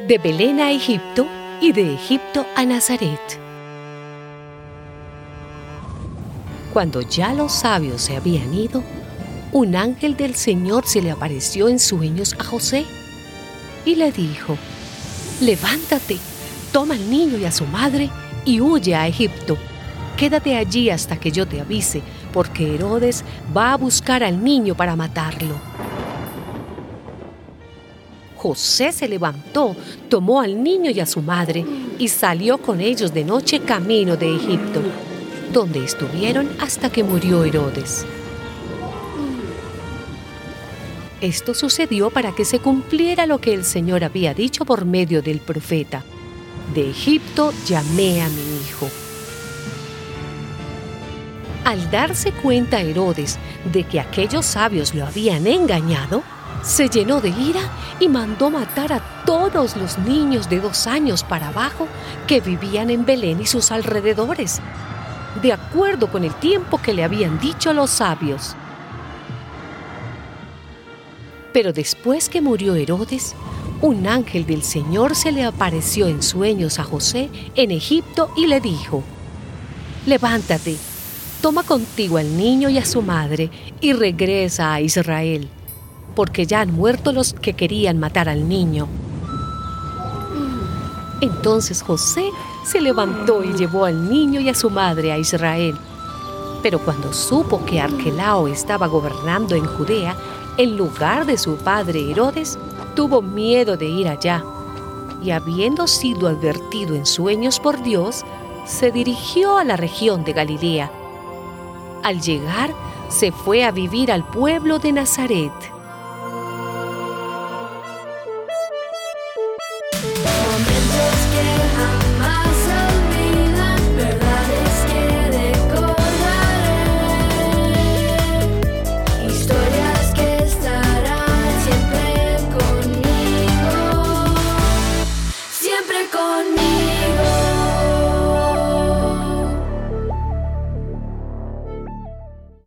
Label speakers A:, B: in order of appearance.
A: De Belén a Egipto y de Egipto a Nazaret. Cuando ya los sabios se habían ido, un ángel del Señor se le apareció en sueños a José y le dijo, levántate, toma al niño y a su madre y huye a Egipto. Quédate allí hasta que yo te avise, porque Herodes va a buscar al niño para matarlo. José se levantó, tomó al niño y a su madre y salió con ellos de noche camino de Egipto, donde estuvieron hasta que murió Herodes. Esto sucedió para que se cumpliera lo que el Señor había dicho por medio del profeta. De Egipto llamé a mi hijo. Al darse cuenta Herodes de que aquellos sabios lo habían engañado, se llenó de ira y mandó matar a todos los niños de dos años para abajo que vivían en Belén y sus alrededores, de acuerdo con el tiempo que le habían dicho los sabios. Pero después que murió Herodes, un ángel del Señor se le apareció en sueños a José en Egipto y le dijo, Levántate, toma contigo al niño y a su madre y regresa a Israel, porque ya han muerto los que querían matar al niño. Entonces José se levantó y llevó al niño y a su madre a Israel. Pero cuando supo que Arquelao estaba gobernando en Judea, en lugar de su padre Herodes, tuvo miedo de ir allá y habiendo sido advertido en sueños por Dios, se dirigió a la región de Galilea. Al llegar, se fue a vivir al pueblo de Nazaret